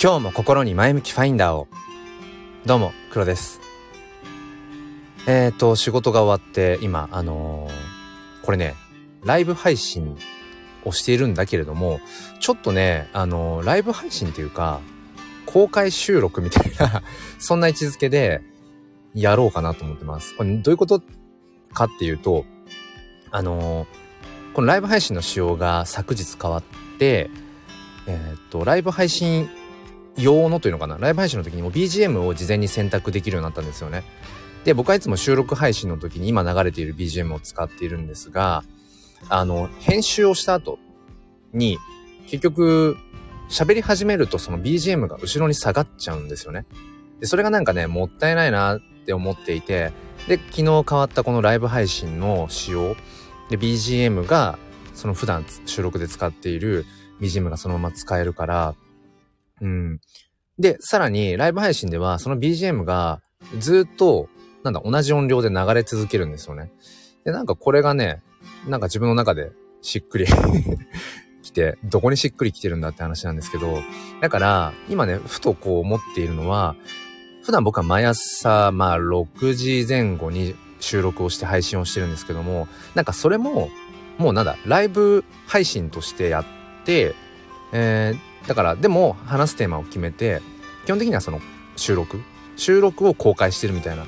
今日も心に前向きファインダーを。どうも黒です。えっ、ー、と仕事が終わって今あのー、これねライブ配信をしているんだけれどもちょっとねあのー、ライブ配信っていうか公開収録みたいな そんな位置づけでやろうかなと思ってます。これどういうことかっていうとあのこのライブ配信の仕様が昨日変わってえっ、とライブ配信用のというのかな？ライブ配信の時にも BGM を事前に選択できるようになったんですよね。で、僕はいつも収録配信の時に今流れている BGM を使っているんですが、あの、編集をした後に、結局、喋り始めるとその BGM が後ろに下がっちゃうんですよね。で、それがなんかね、もったいないなって思っていて、で、昨日変わったこのライブ配信の仕様、で、BGM が、その普段収録で使っている BGM がそのまま使えるから、うん。で、さらにライブ配信ではその BGM がずっと、なんだ、同じ音量で流れ続けるんですよね。で、なんかこれがね、なんか自分の中でしっくり 来て、どこにしっくり来てるんだって話なんですけど、だから、今ね、ふとこう思っているのは、普段僕は毎朝、まあ、6時前後に収録をして配信をしてるんですけども、なんかそれも、もうなんだ、ライブ配信としてやって、えー、だからでも話すテーマを決めて基本的にはその収録収録を公開してるみたいな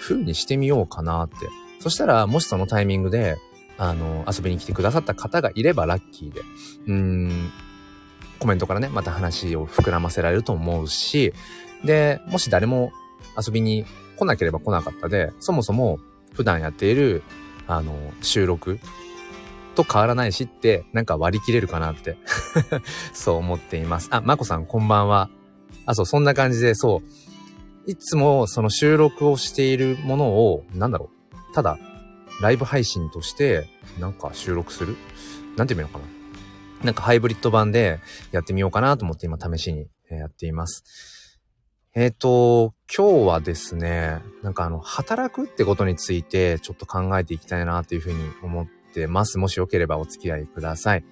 風にしてみようかなって。そしたらもしそのタイミングであの遊びに来てくださった方がいればラッキーで。うーんコメントからねまた話を膨らませられると思うし。でもし誰も遊びに来なければ来なかったでそもそも普段やっているあの収録と変わらないしって、なんか割り切れるかなって そう思っています。あ、まこさんこんばんは。あ、そう、そんな感じで、そう。いつもその収録をしているものを、なんだろう。ただ、ライブ配信として、なんか収録する？なんて言うのかな。なんかハイブリッド版でやってみようかなと思って今試しにやっています。えっ、ー、と、今日はですね、なんかあの、働くってことについてちょっと考えていきたいなというふうに思っってます。もしよければお付き合いください。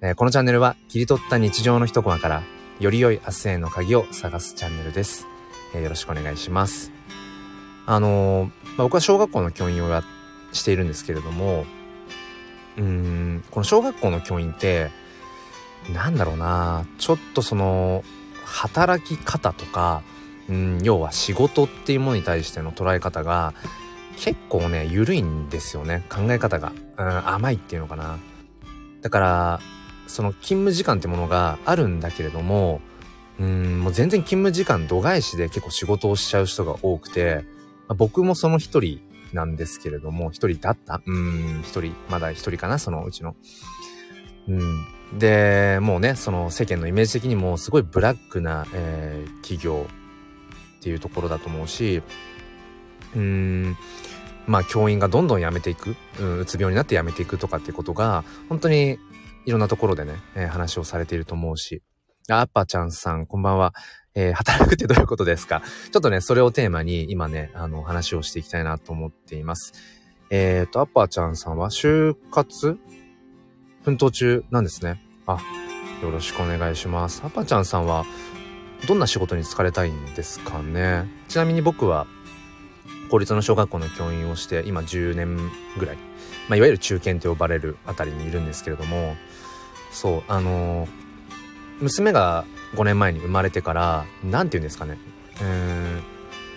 えー、このチャンネルは切り取った日常の一コマからより良い明日への鍵を探すチャンネルです。えー、よろしくお願いします。あのー、まあ、僕は小学校の教員をしているんですけれども、うーん、この小学校の教員って、なんだろうな、ちょっとその、働き方とか、うん、要は仕事っていうものに対しての捉え方が、結構ね、緩いんですよね。考え方が。うん、甘いっていうのかな。だから、その勤務時間ってものがあるんだけれども、うん、もう全然勤務時間度外視で結構仕事をしちゃう人が多くて、まあ、僕もその一人なんですけれども、一人だった？うん、一人、まだ一人かな、そのうちの。うん。で、もうね、その世間のイメージ的にもすごいブラックな、えー、企業っていうところだと思うし、うーん、まあ教員がどんどん辞めていく、うん、うつ病になって辞めていくとかってことが、本当にいろんなところでね、えー、話をされていると思うし。あっぱちゃんさん、こんばんは。えー、働くってどういうことですか？ちょっとね、それをテーマに今ね、あの、話をしていきたいなと思っています。えっ、と、アッパーちゃんさんは就活？奮闘中？なんですね。あ、よろしくお願いします。アッパーちゃんさんは、どんな仕事に就かれたいんですかね？ちなみに僕は、公立の小学校の教員をして今10年ぐらい、まあ、いわゆる中堅と呼ばれるあたりにいるんですけれどもそうあの、娘が5年前に生まれてから何て言うんですかねうん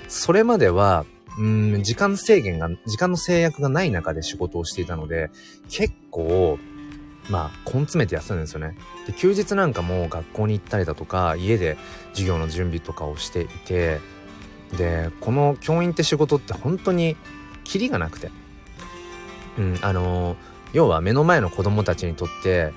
それまではうん時間制限が時間の制約がない中で仕事をしていたので結構まあ、根詰めてやってたんですよね。で、休日なんかも学校に行ったりだとか、家で授業の準備とかをしていて、でこの教員って仕事って本当にキリがなくてうんあの要は目の前の子供たちにとって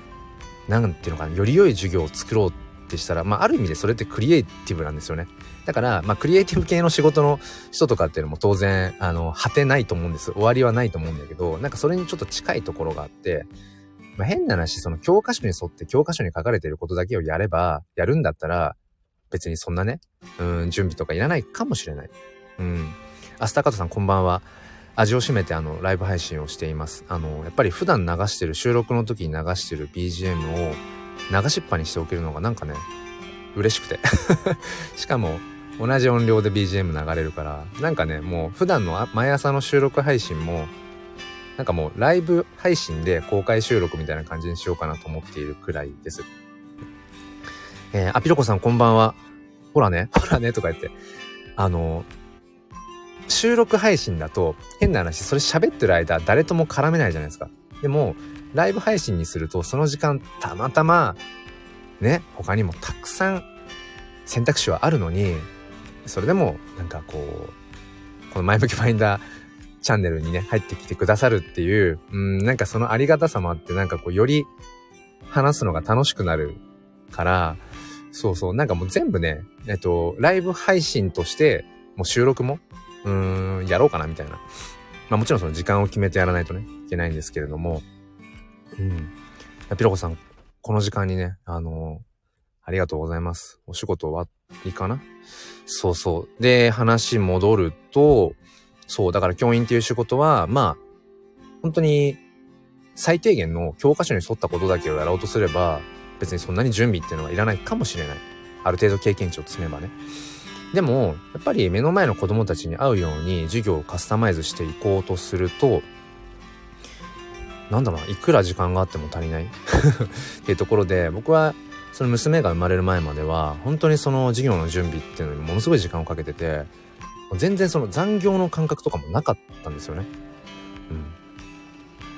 何ていうのかなより良い授業を作ろうってしたら、まあ、ある意味でそれってクリエイティブなんですよね。だから、まあ、クリエイティブ系の仕事の人とかっていうのも当然、あの、果てないと思うんです。終わりはないと思うんだけど、なんかそれにちょっと近いところがあって、まあ、変な話、その教科書に沿って教科書に書かれていることだけをやれば、やるんだったら、別にそんなね、うん、準備とかいらないかもしれない。うん。アスタカトさんこんばんは。味を占めてあの、ライブ配信をしています。あの、やっぱり普段流してる、収録の時に流してる BGM を流しっぱにしておけるのがなんかね、嬉しくて。しかも、同じ音量で BGM 流れるから、なんかね、もう普段の毎朝の収録配信も、なんかもうライブ配信で公開収録みたいな感じにしようかなと思っているくらいです。えー、あ、ピロコさんこんばんは。ほらね、ほらね、とか言って。あの、収録配信だと変な話、それ喋ってる間誰とも絡めないじゃないですか。でも、ライブ配信にするとその時間たまたま、ね、他にもたくさん選択肢はあるのに、それでもなんかこう、この前向きファインダーチャンネルにね、入ってきてくださるっていう、うん、なんかそのありがたさもあって、なんかこう、より話すのが楽しくなるから、そうそう、なんかもう全部ね、えっと、ライブ配信として、もう収録も、うーん、やろうかなみたいな。まあもちろんその時間を決めてやらないとね、いけないんですけれども、うん。ピロコさん、この時間にね、あのー、ありがとうございます。お仕事終わりかな？そうそう。で、話戻ると、そう、だから教員っていう仕事は、まあ、本当に最低限の教科書に沿ったことだけをやろうとすれば、別にそんなに準備っていうのはいらないかもしれない。ある程度経験値を積めばね。でも、やっぱり目の前の子供たちに合うように授業をカスタマイズしていこうとすると、なんだろう、いくら時間があっても足りない っていうところで、僕はその娘が生まれる前までは、本当にその授業の準備っていうのにものすごい時間をかけてて、全然その残業の感覚とかもなかったんですよね。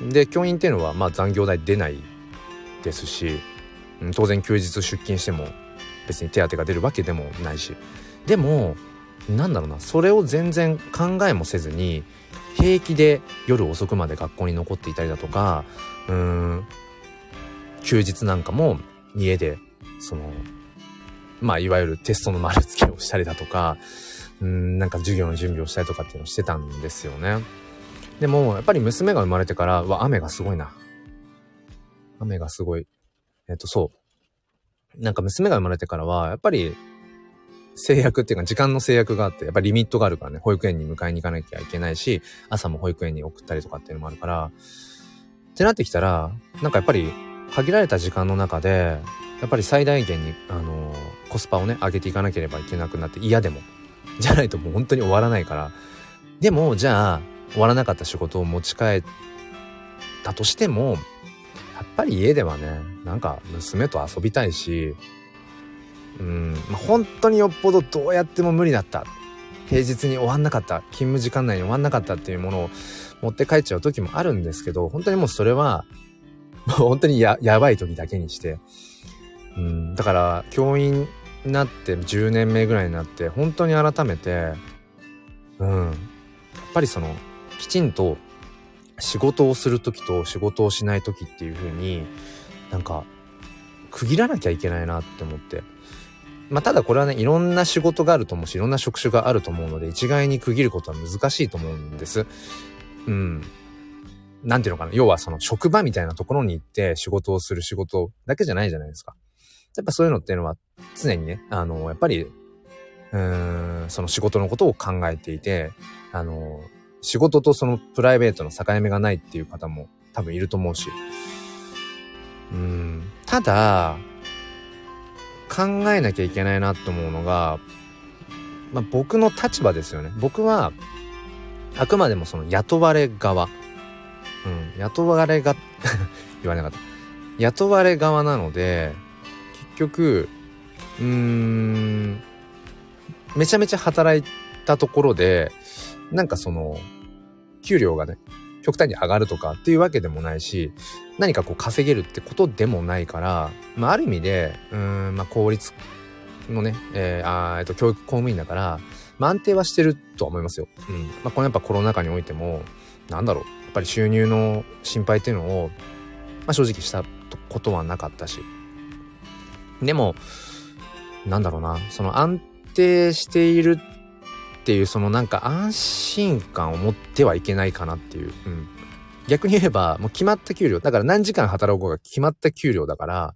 うん。で、教員っていうのは、まあ残業代出ないですし、うん、当然休日出勤しても別に手当が出るわけでもないし。でも、なんだろうな、それを全然考えもせずに、平気で夜遅くまで学校に残っていたりだとか、うん、休日なんかも家で、その、まあ、いわゆるテストの丸付けをしたりだとか、うん、なんか授業の準備をしたりとかっていうのをしてたんですよね。でも、やっぱり娘が生まれてから、わ、雨がすごいな。雨がすごい。えっと、そう。なんか娘が生まれてからは、やっぱり制約っていうか時間の制約があって、やっぱりリミットがあるからね、保育園に迎えに行かなきゃいけないし、朝も保育園に送ったりとかっていうのもあるから、ってなってきたら、なんかやっぱり限られた時間の中で、やっぱり最大限に、あのー、コスパをね、上げていかなければいけなくなって嫌でも。じゃないともう本当に終わらないから。でも、じゃあ、終わらなかった仕事を持ち帰ったとしても、やっぱり家ではね、なんか娘と遊びたいし、うん、ま、本当によっぽどどうやっても無理だった。平日に終わんなかった。勤務時間内に終わんなかったっていうものを持って帰っちゃう時もあるんですけど、本当にもうそれは、も う本当にや、やばい時だけにして。うん、だから、教員になって10年目ぐらいになって、本当に改めて、うん、やっぱりその、きちんと仕事をする時と仕事をしない時っていう風に、なんか、区切らなきゃいけないなって思って。まあ、ただこれはね、いろんな仕事があると思うし、いろんな職種があると思うので、一概に区切ることは難しいと思うんです。うん。なんていうのかな。要はその職場みたいなところに行って仕事をする仕事だけじゃないじゃないですか。やっぱそういうのっていうのは常にね、あの、やっぱり、うーん、その仕事のことを考えていて、あの、仕事とそのプライベートの境目がないっていう方も多分いると思うし。うん、ただ、考えなきゃいけないなって思うのが、まあ、僕の立場ですよね。僕は、あくまでもその雇われ側。うん、雇われが 言わなかった。雇われ側なので、結局、うーん、めちゃめちゃ働いたところで、なんかその、給料がね、極端に上がるとかっていうわけでもないし、何かこう稼げるってことでもないから、まあある意味で、うん、まあ効率のね、えー、あえっと、教育公務員だから、まあ安定はしてるとは思いますよ。うん。まあこのやっぱコロナ禍においても、なんだろう、やっぱり収入の心配っていうのを、まあ正直したことはなかったし。でも、なんだろうな、その安定しているっていう、そのなんか安心感を持ってはいけないかなっていう。うん。逆に言えば、もう決まった給料。だから何時間働こうが決まった給料だから、やっ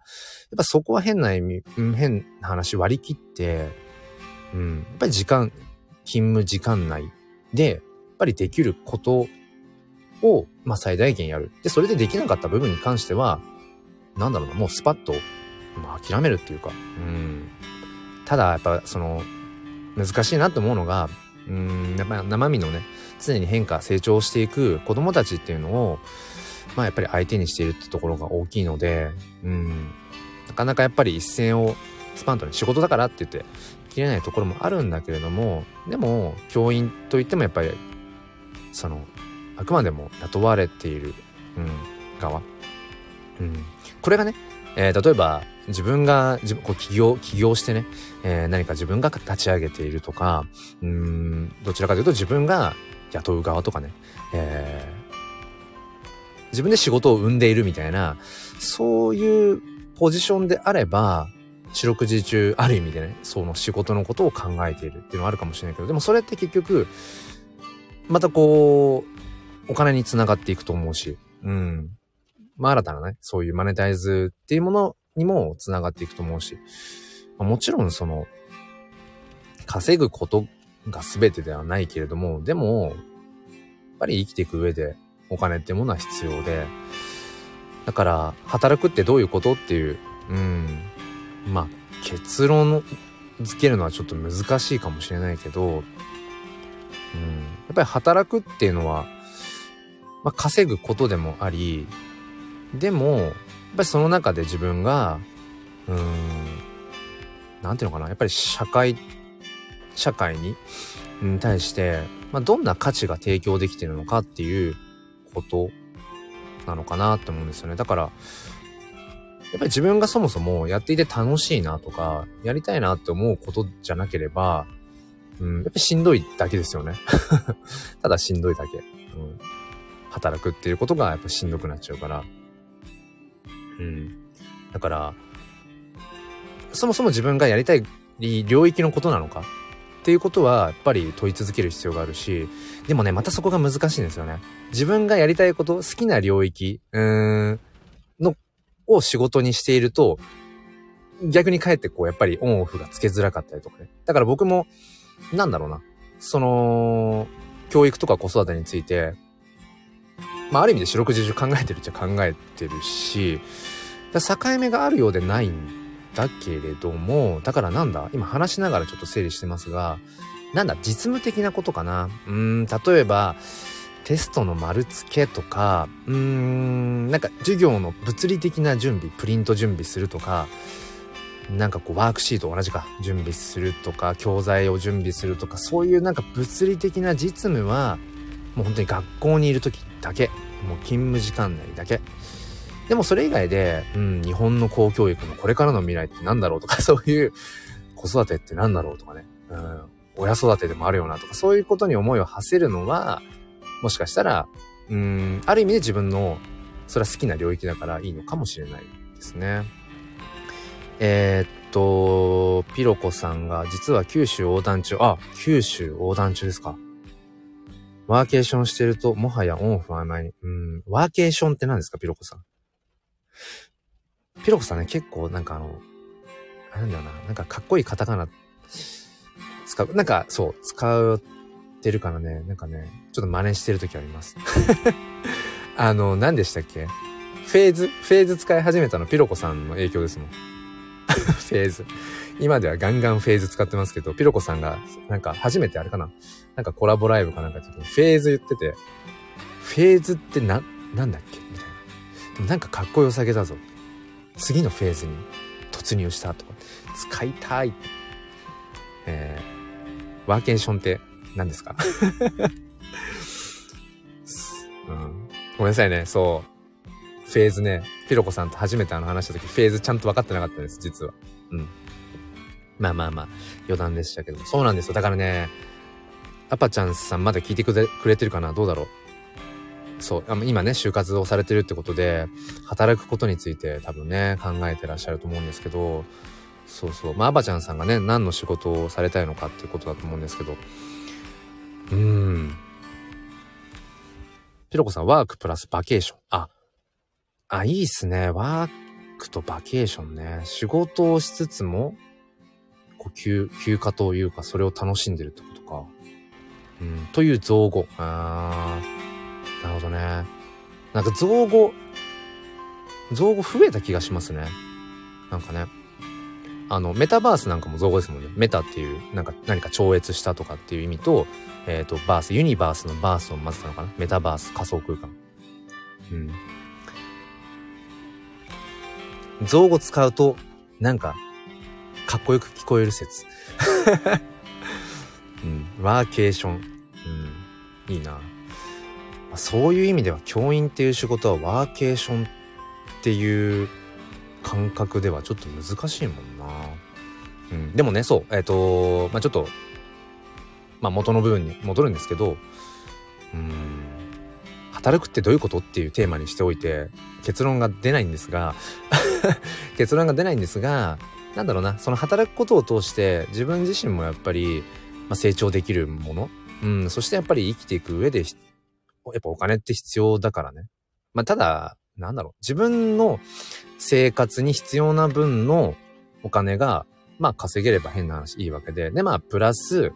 ぱそこは変な意味、うん、変な話割り切って、うん、やっぱり時間、勤務時間内で、やっぱりできることを、まあ最大限やる。で、それでできなかった部分に関しては、なんだろうな、もうスパッと、まあ諦めるっていうか、うん。ただやっぱその難しいなと思うのがうんやっぱり生身のね常に変化成長していく子供たちっていうのをまあやっぱり相手にしているってところが大きいのでうんなかなかやっぱり一線をスパンとね仕事だからって言って切れないところもあるんだけれどもでも教員といってもやっぱりそのあくまでも雇われている、うん、側、うん、これがね、えー、例えば自分が自分こう起業起業してね、えー、何か自分が立ち上げているとかうんどちらかというと自分が雇う側とかね、えー、自分で仕事を生んでいるみたいなそういうポジションであれば四六時中ある意味でねその仕事のことを考えているっていうのはあるかもしれないけどでもそれって結局またこうお金につながっていくと思うしうん。まあ新たなねそういうマネタイズっていうものにもつながっていくと思うし、まあ、もちろんその稼ぐことが全てではないけれどもでもやっぱり生きていく上でお金ってものは必要で。だから働くってどういうことっていううんまあ結論付けるのはちょっと難しいかもしれないけど、うん、やっぱり働くっていうのは、まあ、稼ぐことでもあり、でも、やっぱりその中で自分が、うーん、なんていうのかな、やっぱり社会、社会に、に対して、まあ、どんな価値が提供できてるのかっていうことなのかなって思うんですよね。だから、やっぱり自分がそもそもやっていて楽しいなとか、やりたいなって思うことじゃなければ、うん、やっぱりしんどいだけですよね。ただしんどいだけ。うん。働くっていうことがやっぱしんどくなっちゃうから。うん。だから、そもそも自分がやりたい領域のことなのか？っていうことはやっぱり問い続ける必要があるし、でもね、またそこが難しいんですよね。自分がやりたいこと、好きな領域、うーん、のを仕事にしていると、逆にかえってこう、やっぱりオンオフがつけづらかったりとかね。だから僕も、なんだろうな、その、教育とか子育てについて、まあ、ある意味で四六時中考えてるっちゃ考えてるし、境目があるようでないんだけれども、だからなんだ今話しながらちょっと整理してますが、なんだ実務的なことかな。うん、例えば、テストの丸付けとか、うーん、なんか授業の物理的な準備、プリント準備するとか、なんかこうワークシート同じか準備するとか、教材を準備するとか、そういうなんか物理的な実務は、もう本当に学校にいる時だけ、もう勤務時間内だけ。でもそれ以外で、うん、日本の公教育のこれからの未来って何だろうとか、そういう子育てって何だろうとかね、うん、親育てでもあるよなとか、そういうことに思いを馳せるのは、もしかしたら、うん、ある意味で自分の、それは好きな領域だからいいのかもしれないですね。えー、っと、ピロコさんが実は九州横断中、あ、九州横断中ですか。ワーケーションしてると、もはやオンオフ曖昧うん、ワーケーションって何ですか、ピロコさん。ピロコさんね、結構なんかあの、なんだよな、なんかかっこいいカタカナ使う、なんかそう、使ってるからね、なんかね、ちょっと真似してる時あります。あの、何でしたっけ？フェーズ？フェーズ使い始めたのピロコさんの影響ですもん。フェーズ。今ではガンガンフェーズ使ってますけど、ピロコさんが、なんか初めてあれかな？なんかコラボライブかなんか時にフェーズ言ってて、フェーズってな、なんだっけ？みたいな。でもなんかかっこよさげだぞ。次のフェーズに突入したとか、使いたい。えー、ワーケーションって何ですか？うん、ごめんなさいね、そう。フェーズね、ピロコさんと初めてあの話した時、フェーズちゃんと分かってなかったです、実は。うん。まあまあまあ、余談でしたけど。そうなんですよ。だからね、アパちゃんさんまだ聞いてくれてるかな？どうだろう？そう。今ね、就活をされてるってことで、働くことについて多分ね、考えてらっしゃると思うんですけど、そうそう。まあ、アバちゃんさんがね、何の仕事をされたいのかっていうことだと思うんですけど、うーん。ピロコさん、ワークプラスバケーション。あ、あ、いいっすね。ワークとバケーションね。仕事をしつつも、こう休、休暇というか、それを楽しんでるってことか。うん、という造語。あー、なるほどね。なんか造語、造語増えた気がしますね。なんかね。あの、メタバースなんかも造語ですもんね。メタっていう、なんか何か超越したとかっていう意味と、えっ、ー、と、バース、ユニバースのバースを混ぜたのかなメタバース、仮想空間。うん。造語使うと、なんか、かっこよく聞こえる説。うん。ワーケーション。うん。いいな。そういう意味では教員っていう仕事はワーケーションっていう感覚ではちょっと難しいもんな。うん。でもね、そう。えっ、ー、と、まあちょっと、まあ元の部分に戻るんですけど、うん。働くってどういうことっていうテーマにしておいて、結論が出ないんですが 結論が出ないんですが、なんだろうな、その働くことを通して自分自身もやっぱり、まあ、成長できるもの、うん、そしてやっぱり生きていく上で、やっぱお金って必要だからね。まあ、ただ、なんだろう、自分の生活に必要な分のお金が、まあ稼げれば変な話いいわけで、で、まあプラス、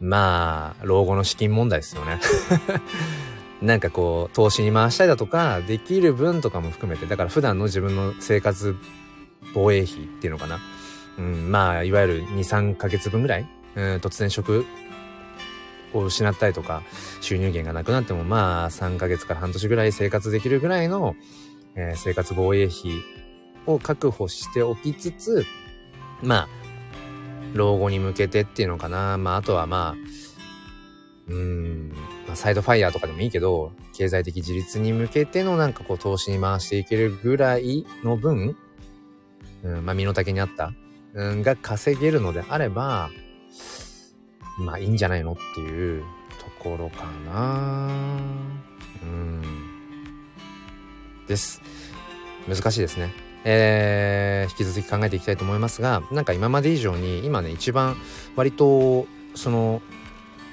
まあ、老後の資金問題ですよね。なんかこう、投資に回したりだとか、できる分とかも含めて、だから普段の自分の生活防衛費っていうのかな。うん、まあ、いわゆる2、3ヶ月分ぐらい、うん、突然食を失ったりとか、収入源がなくなっても、まあ、3ヶ月から半年ぐらい生活できるぐらいの、えー、生活防衛費を確保しておきつつ、まあ、老後に向けてっていうのかな。まあ、あとはまあ、うーん、まあ、サイドファイヤーとかでもいいけど、経済的自立に向けてのなんかこう投資に回していけるぐらいの分、うん、まあ身の丈にあった、うん、が稼げるのであれば、まあいいんじゃないのっていうところかなうん。です。難しいですね。えー、引き続き考えていきたいと思いますが、なんか今まで以上に、今ね、一番割と、その、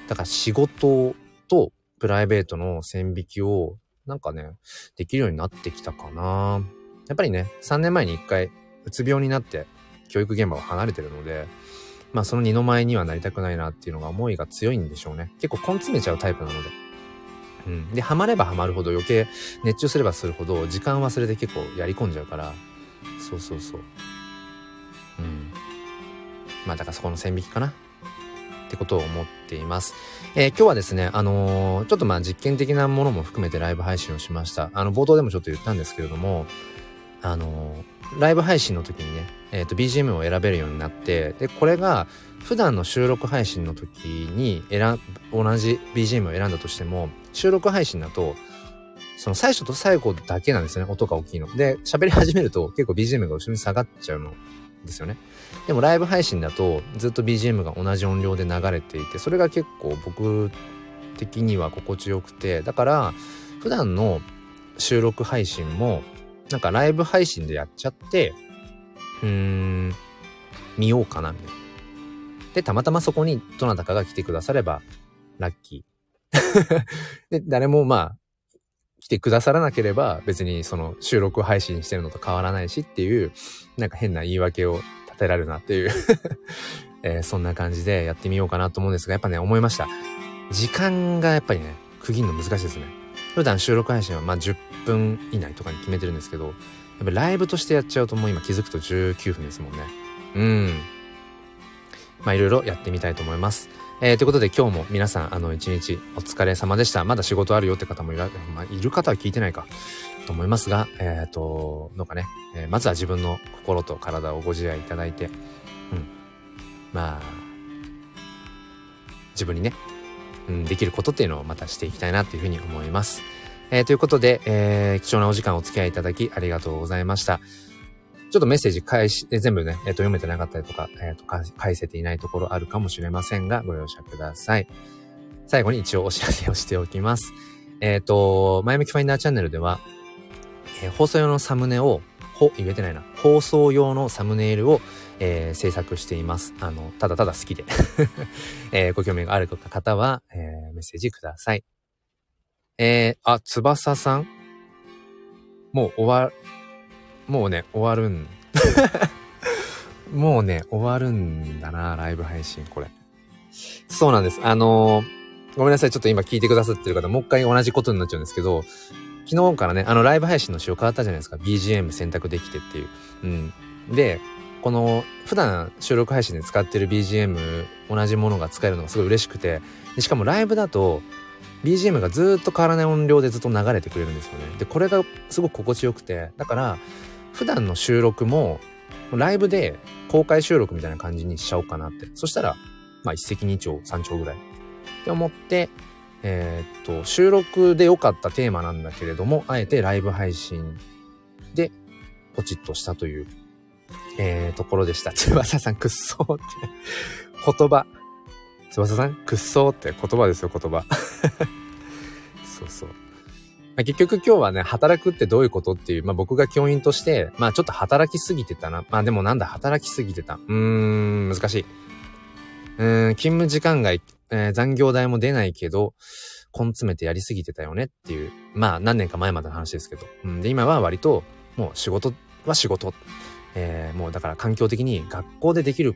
だから仕事とプライベートの線引きを、なんかね、できるようになってきたかな。やっぱりね、3年前に一回うつ病になって教育現場を離れてるので、まあその二の舞にはなりたくないなっていうのが思いが強いんでしょうね。結構根詰めちゃうタイプなので。うん。で、ハマればハマるほど余計熱中すればするほど時間忘れて結構やり込んじゃうから、そうそうそう。うん。まあだからそこの線引きかな。ってことを思っています。えー、今日はですね、あのー、ちょっとまあ実験的なものも含めてライブ配信をしました。あの、冒頭でもちょっと言ったんですけれども、あのー、ライブ配信の時にね、え、ー、と、BGM を選べるようになって、で、これが、普段の収録配信の時に選、同じ BGM を選んだとしても、収録配信だと、その最初と最後だけなんですよね、音が大きいの。で、喋り始めると結構 BGM が後ろに下がっちゃうのですよね。でもライブ配信だとずっと BGM が同じ音量で流れていて、それが結構僕的には心地よくて、だから普段の収録配信もなんかライブ配信でやっちゃって、うーん、見ようかな、みたいな。で、たまたまそこにどなたかが来てくだされば、ラッキー。で、誰もまあ、来てくださらなければ、別にその収録配信してるのと変わらないしっていう、なんか変な言い訳を立てられるなっていう えー、そんな感じでやってみようかなと思うんですが、やっぱね、思いました。時間がやっぱりね、区切るの難しいですね。普段収録配信はまあ10分以内とかに決めてるんですけど、やっぱライブとしてやっちゃうともう今気づくと19分ですもんね。うん。まあいろいろやってみたいと思います。えー、ということで今日も皆さん、あの、一日お疲れ様でした。まだ仕事あるよって方もいら、まあ、いる方は聞いてないかと思いますが、えっ、ー、と、どうかね、えー、まずは自分の心と体をご自愛いただいて、うん。まあ、自分にね、うん、できることっていうのをまたしていきたいなっていうふうに思います。えー、ということで、えー、貴重なお時間お付き合いいただきありがとうございました。ちょっとメッセージ返し、全部ね、えっ、ー、と、読めてなかったりとか、えっ、ー、と、返せていないところあるかもしれませんが、ご容赦ください。最後に一応お知らせをしておきます。えっ、ー、と、前向きファインダーチャンネルでは、え放送用のサムネを、ほ、言えてないな。放送用のサムネイルを、え制作しています。あの、ただただ好きで、えご興味がある方は、えメッセージください。えー、あ、翼さん？もう終わ、もうね、終わるん。もうね、終わるんだな、ライブ配信、これ。そうなんです。あのー、ごめんなさい。ちょっと今聞いてくださってる方、もう一回同じことになっちゃうんですけど、昨日からね、あの、ライブ配信の仕様変わったじゃないですか。BGM 選択できてっていう。うん。で、この普段収録配信で使ってる BGM 同じものが使えるのがすごい嬉しくてでしかもライブだと BGM がずっと変わらない音量でずっと流れてくれるんですよねでこれがすごく心地よくてだから普段の収録もライブで公開収録みたいな感じにしちゃおうかなってそしたらまあ一石二鳥三鳥ぐらいって思ってえー、っと収録で良かったテーマなんだけれどもあえてライブ配信でポチッとしたというえー、ところでした。翼さん、くっそーって言葉。翼さん、くっそーって言葉ですよ、言葉。そうそう。まあ、結局今日はね、働くってどういうことっていう、まあ僕が教員として、まあちょっと働きすぎてたな。まあでもなんだ、働きすぎてた。うーん、難しい。うん、勤務時間外、えー、残業代も出ないけど、根詰めてやりすぎてたよねっていう、まあ何年か前までの話ですけど。うん、で、今は割と、もう仕事は仕事。えー、もうだから環境的に学校でできる、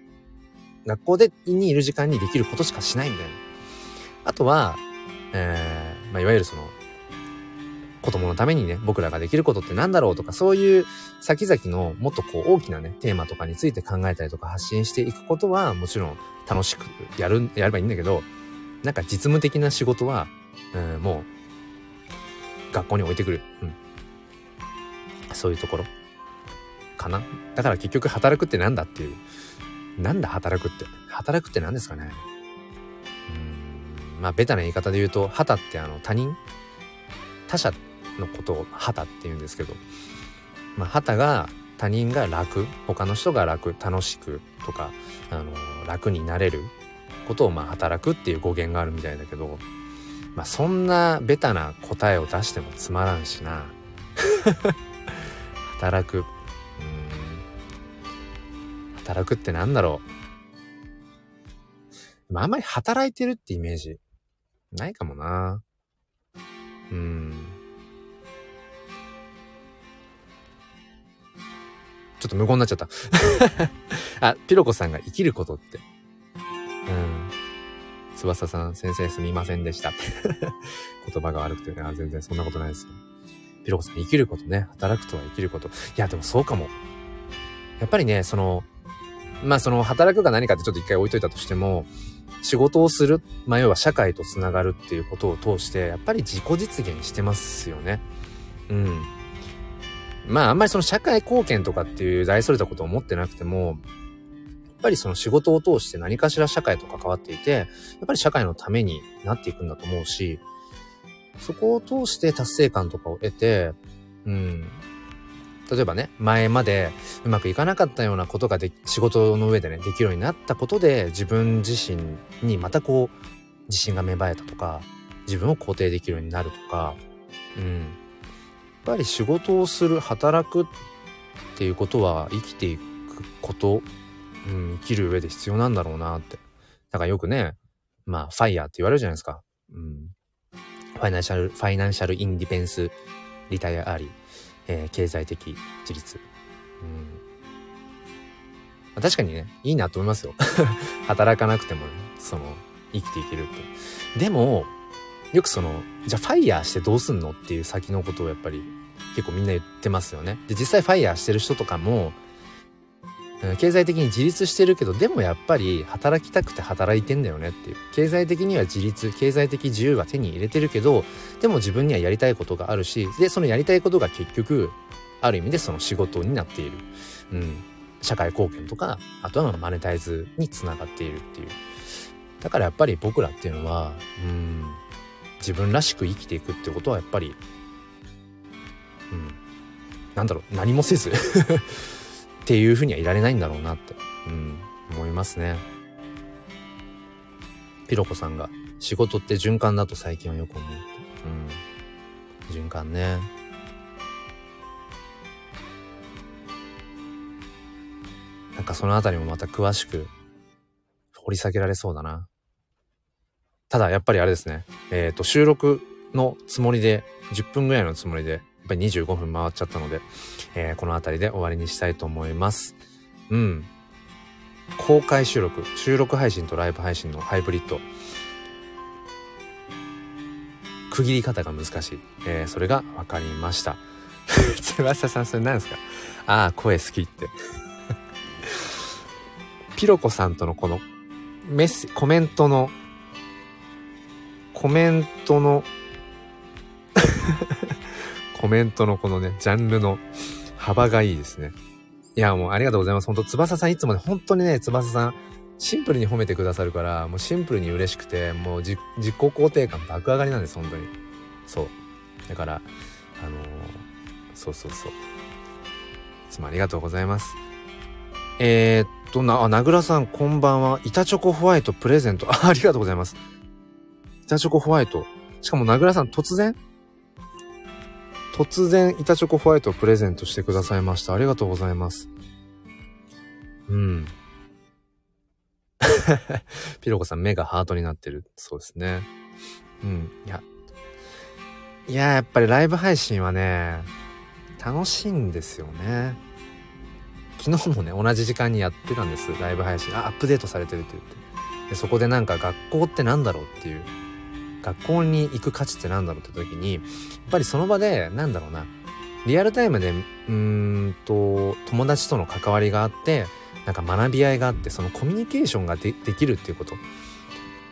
学校でにいる時間にできることしかしないみたいな。あとは、えー、まあ、いわゆるその、子供のためにね、僕らができることって何だろうとか、そういう先々のもっとこう大きなね、テーマとかについて考えたりとか発信していくことはもちろん楽しくやる、やればいいんだけど、なんか実務的な仕事は、うん、もう、学校に置いてくる。うん。そういうところ。かなだから結局働くってなんだっていう。なんだ働くって。働くって何ですかね。うん、まあベタな言い方で言うと、旗ってあの他人？他者のことを旗って言うんですけど、まあ旗が他人が楽、他の人が楽、楽しくとか、あの、楽になれる。ことをまあ働くっていう語源があるみたいだけど、まあそんなベタな答えを出してもつまらんしな。働く。働くってなんだろう。あんまり働いてるってイメージ、ないかもな。うん。ちょっと無言になっちゃった あ、ピロコさんが生きることって。うん。翼さん、先生すみませんでした。言葉が悪くて、あ、全然そんなことないですよ。ピロコさん、生きることね。働くとは生きること。いや、でもそうかも。やっぱりね、その、まあその働くが何かってちょっと一回置いといたとしても、仕事をする、まあ要は社会とつながるっていうことを通して、やっぱり自己実現してますよね。うん。まああんまりその社会貢献とかっていう大それたことを思ってなくても、やっぱりその仕事を通して何かしら社会と関わっていて、やっぱり社会のためになっていくんだと思うし、そこを通して達成感とかを得て、うん、例えばね、前までうまくいかなかったようなことがで仕事の上でね、できるようになったことで、自分自身にまたこう、自信が芽生えたとか、自分を肯定できるようになるとか、うん。やっぱり仕事をする、働くっていうことは生きていくこと、うん、生きる上で必要なんだろうなって。だからよくね、まあ、ファイヤーって言われるじゃないですか。うん。ファイナンシャル、ファイナンシャルインディペンス、リタイアアリー。えー、経済的自立。うん、確かにね、いいなと思いますよ。働かなくてもね、その、生きていけるって。でも、よくその、じゃあファイヤーしてどうすんのっていう先のことをやっぱり結構みんな言ってますよね。で、実際ファイヤーしてる人とかも、経済的に自立してるけどでもやっぱり働きたくて働いてんだよねっていう。経済的には自立経済的自由は手に入れてるけどでも自分にはやりたいことがあるしでそのやりたいことが結局ある意味でその仕事になっている、うん、社会貢献とかあとはマネタイズにつながっているっていう。だからやっぱり僕らっていうのはうん。自分らしく生きていくってことはやっぱりうん。なんだろう。何もせず。っていうふうにはいられないんだろうなって、うん、思いますね。ピロコさんが、仕事って循環だと最近はよく思う。うん。循環ね。なんかそのあたりもまた詳しく掘り下げられそうだな。ただやっぱりあれですね。えっ、ー、と、収録のつもりで、10分ぐらいのつもりでっぱり25分回っちゃったので、えー、この辺りで終わりにしたいと思います。うん。公開収録、収録配信とライブ配信のハイブリッド。区切り方が難しい。えー、それが分かりました。翼さん、それ何ですか？ああ、声好きって。ピロコさんとのこのメッセ、コメントの、コメントの コメントのこのね、ジャンルの幅がいいですね。いや、もうありがとうございます。本当翼さんいつもね、本当にね、翼さん、シンプルに褒めてくださるから、もうシンプルに嬉しくて、もう自己肯定感爆上がりなんです、本当に。そう。だから、あのー、そうそうそう。いつもありがとうございます。えー、っと、な、あ、名倉さん、こんばんは。板チョコホワイトプレゼント。あ、ありがとうございます。板チョコホワイト。しかも名倉さん、突然突然、板チョコホワイトをプレゼントしてくださいました。ありがとうございます。うん。ピロコさん、目がハートになってる。そうですね。うん。いや。いや、やっぱりライブ配信はね、楽しいんですよね。昨日もね、同じ時間にやってたんです。ライブ配信。あ、アップデートされてるって言って。で、そこでなんか学校ってなんだろうっていう。学校に行く価値ってなんだろうって時に、やっぱりその場で、なんだろうな。リアルタイムで、うんと、友達との関わりがあって、なんか学び合いがあって、そのコミュニケーションができるっていうこと。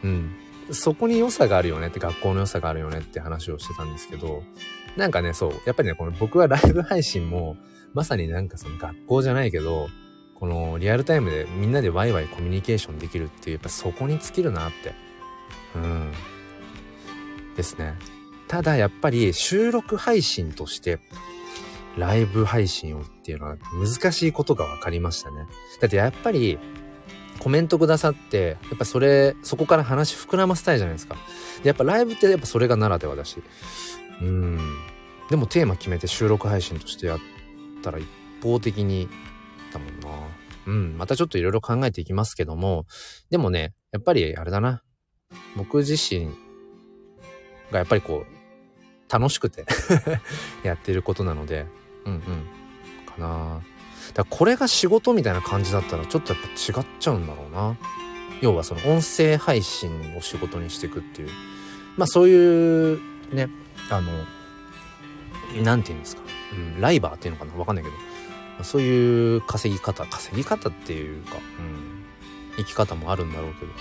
うん。そこに良さがあるよねって、学校の良さがあるよねって話をしてたんですけど、なんかね、そう、やっぱりね、この僕はライブ配信も、まさになんかその学校じゃないけど、このリアルタイムでみんなでワイワイコミュニケーションできるっていう、やっぱそこに尽きるなって。うん。ですね。ただやっぱり収録配信としてライブ配信をっていうのは難しいことが分かりましたね。だってやっぱりコメントくださって、やっぱそれ、そこから話膨らませたいじゃないですか。でやっぱライブってやっぱそれがならではだし。うん。でもテーマ決めて収録配信としてやったら一方的にだもんな。うん。またちょっといろいろ考えていきますけども、でもね、やっぱりあれだな。僕自身がやっぱりこう、楽しくて やってることなので、うんうん。かなだこれが仕事みたいな感じだったらちょっとやっぱ違っちゃうんだろうな。要はその音声配信を仕事にしていくっていう。まあそういうね、あの、なんて言うんですか。うん、ライバーっていうのかなわかんないけど。そういう稼ぎ方、稼ぎ方っていうか、うん、生き方もあるんだろうけど。うん、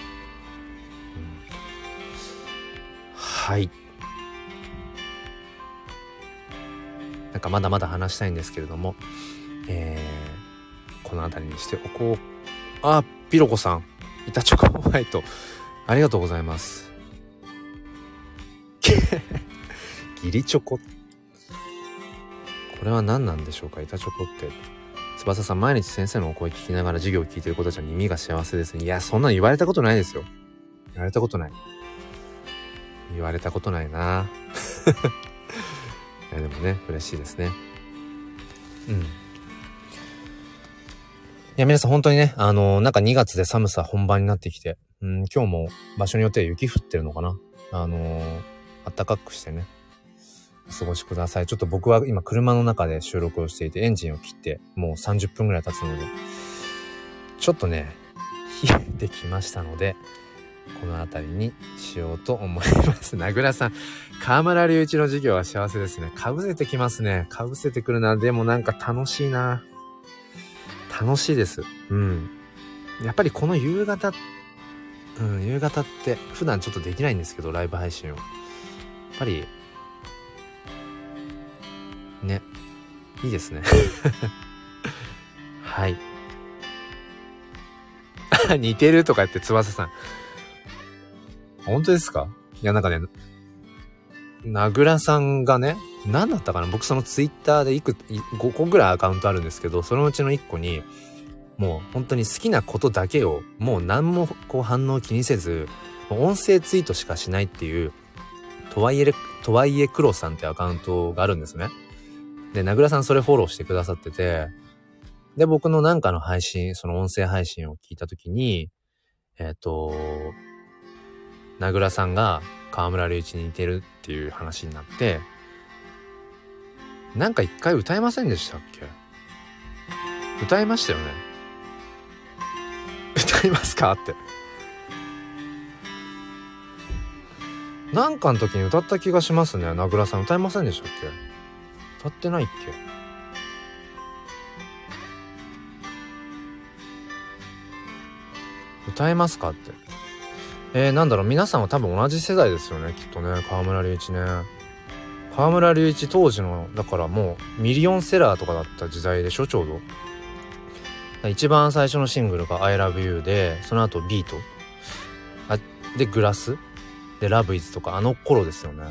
はい。かまだまだ話したいんですけれども、えー、この辺りにしておこう。あ、ピロコさん。板チョコホワイト。ありがとうございます。ギリチョコ。これは何なんでしょうか？板チョコって。翼さん、毎日先生のお声聞きながら授業を聞いてる子たちは耳が幸せですね。いや、そんなの言われたことないですよ。言われたことない。言われたことないな。いやでもね嬉しいですね。うん。いや皆さん本当にねあのー、なんか2月で寒さ本番になってきてうん今日も場所によっては雪降ってるのかな。あのー、暖かくしてねお過ごしください。ちょっと僕は今車の中で収録をしていてエンジンを切ってもう30分ぐらい経つのでちょっとね冷えてきましたのでこの辺りにしようと思います。名倉さん、河村隆一の授業は幸せですね。かぶせてきますね。かぶせてくるな。でもなんか楽しいな。楽しいです。うん。やっぱりこの夕方、うん、夕方って普段ちょっとできないんですけど、ライブ配信を。やっぱり、ね、いいですね。はい。似てるとか言って翼さん。本当ですか？いや、なんかね、名倉さんがね、何だったかな？僕そのツイッターでいく、5個ぐらいアカウントあるんですけど、そのうちの1個に、もう本当に好きなことだけを、もう何もこう反応気にせず、音声ツイートしかしないっていう、とはいえ、とはいえ黒さんってアカウントがあるんですね。で、名倉さんそれフォローしてくださってて、で、僕のなんかの配信、その音声配信を聞いたときに、えっ、ー、と、名倉さんが河村隆一に似てるっていう話になってなんか一回歌いませんでしたっけ？歌いましたよね？歌いますか？って。なんかの時に歌った気がしますね。名倉さん歌いませんでしたっけ？歌ってないっけ？歌えますか？って。えー、なんだろう、皆さんは多分同じ世代ですよね、きっとね。河村隆一ね。河村隆一当時の、だからもうミリオンセラーとかだった時代でしょ、ちょうど。一番最初のシングルが I love you で、その後ビート。あ、で、グラス。で、ラブイズとか、あの頃ですよね。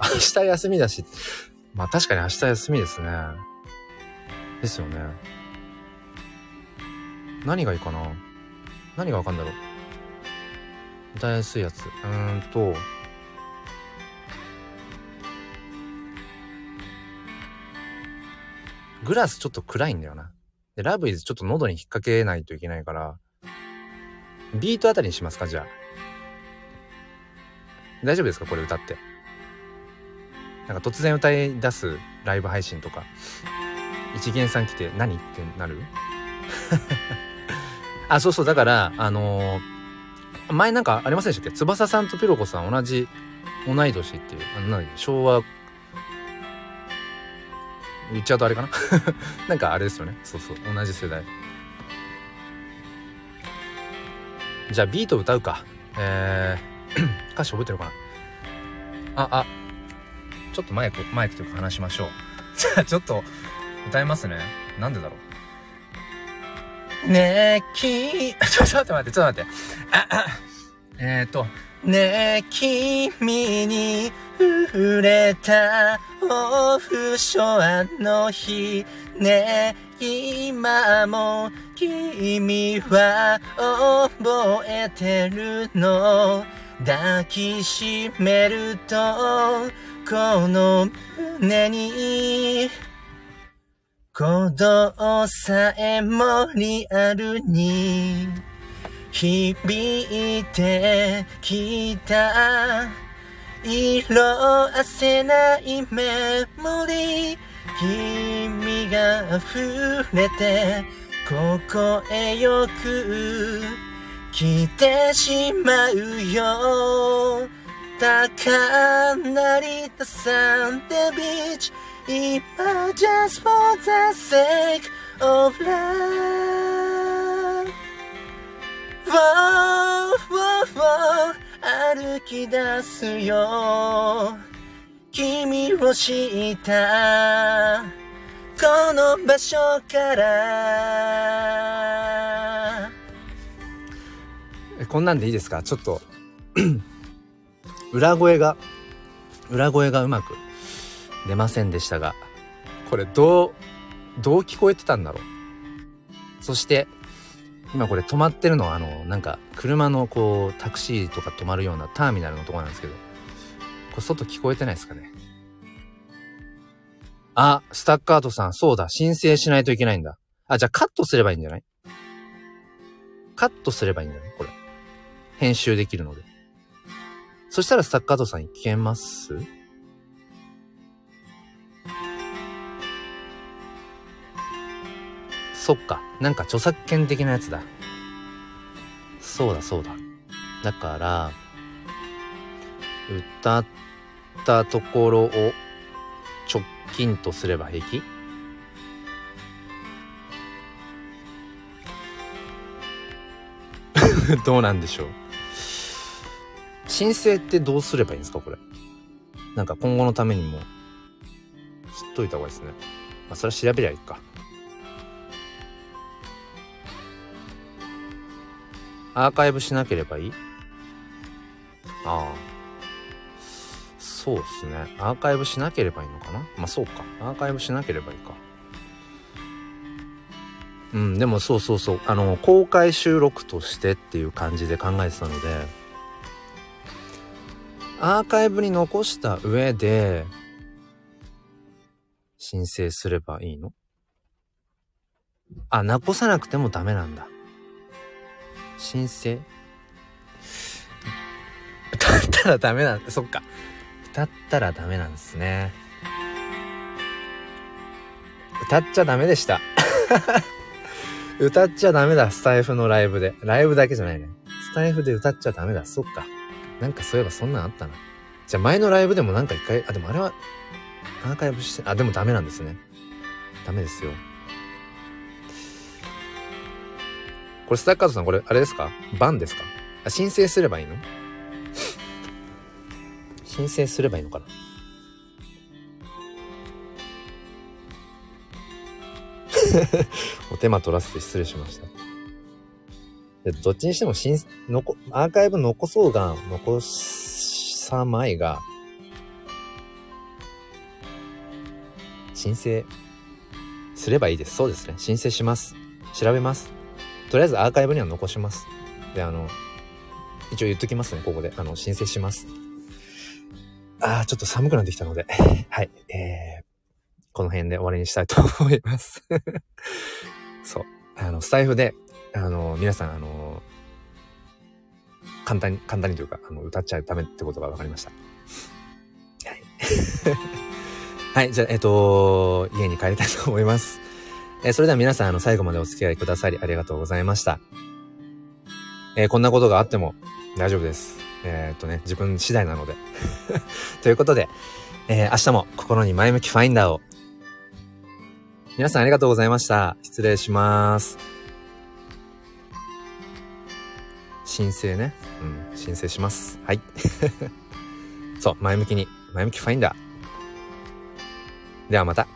明日休みだし、まあ確かに明日休みですね。ですよね。何がいいかな？何がわかんだろう歌いやすいやつ。うーんと、グラスちょっと暗いんだよな。で、ラブイズちょっと喉に引っ掛けないといけないから、ビートあたりにしますか、じゃあ。大丈夫ですかこれ歌って。なんか突然歌い出すライブ配信とか、一元さん来て何ってなる？あ、そうそう、だから、あのー、前なんかありませんでしたっけ？翼さんとピロコさん同じ、同い年っていう、昭和、言っちゃうとあれかな？なんかあれですよね。そうそう、同じ世代。じゃあビート歌うか。えー、歌詞覚えてるかな？あ、あ、ちょっとマイク、マイクというか話しましょう。じゃあちょっと歌いますね。なんでだろう？ねえ、き、ちょ、ちょっと待って、ちょっと待って。あ、えっ、ー、と、ねえ、君に触れたオフショアの日。ねえ、今も君は覚えてるの。抱きしめると、この胸に、鼓動さえもリアルに、響いてきた、色あせないメモリー、君が溢れて、ここへよく、来てしまうよ。高成田サンデビーチ。今 just for the sake of love. Whoa, whoa, whoa 歩き出すよ。君を知った。この場所から。こんなんでいいですか？ちょっと。裏声が、裏声がうまく。出ませんでしたが、これどう、どう聞こえてたんだろう。そして、今これ止まってるのはあの、なんか車のこうタクシーとか止まるようなターミナルのとこなんですけど、これ外聞こえてないですかね。あ、スタッカートさん、そうだ、申請しないといけないんだ。あ、じゃあカットすればいいんじゃない？カットすればいいんじゃない？これ。編集できるので。そしたらスタッカートさんいけます？そっか。なんか著作権的なやつだ。そうだそうだ。だから、歌ったところを直近とすれば平気？どうなんでしょう？申請ってどうすればいいんですかこれ？なんか今後のためにも知っといた方がいいですね。まあそれは調べりゃいいか。アーカイブしなければいい？ああ。そうっすね。アーカイブしなければいいのかな？まあそうか。アーカイブしなければいいか。うん、でもそうそうそう。あの、公開収録としてっていう感じで考えてたので、アーカイブに残した上で、申請すればいいの？あ、残さなくてもダメなんだ。申請歌ったらダメなん。そっか。歌ったらダメなんですね。歌っちゃダメでした。歌っちゃダメだ、スタイフのライブで。ライブだけじゃないね。スタイフで歌っちゃダメだ。そっか。なんかそういえばそんなんあったな。じゃあ前のライブでもなんか一回、あ、でもあれはアーカイブして、あ、でもダメなんですね。ダメですよ。これスタッカートさん、これ、あれですか？バンですか？あ申請すればいいの？申請すればいいのかな？お手間取らせて失礼しました。どっちにしても新、残、アーカイブ残そうが、残さまいが、申請すればいいです。そうですね。申請します。調べます。とりあえずアーカイブには残します。で、あの、一応言っときますね、ここで。あの、申請します。ああ、ちょっと寒くなってきたので、はい。えー、この辺で終わりにしたいと思います そう。あの、スタイフで、あの、皆さん、あの、簡単に、簡単にというか、あの、歌っちゃダメってことが分かりました。はい。はい、じゃあ、えっ、と、家に帰りたいと思います。えー、それでは皆さん、あの、最後までお付き合いくださりありがとうございました。えー、こんなことがあっても大丈夫です。えー、っとね、自分次第なので。ということで、え、明日も心に前向きファインダーを。皆さんありがとうございました。失礼します。申請ね。うん、申請します。はい。そう、前向きに、前向きファインダー。ではまた。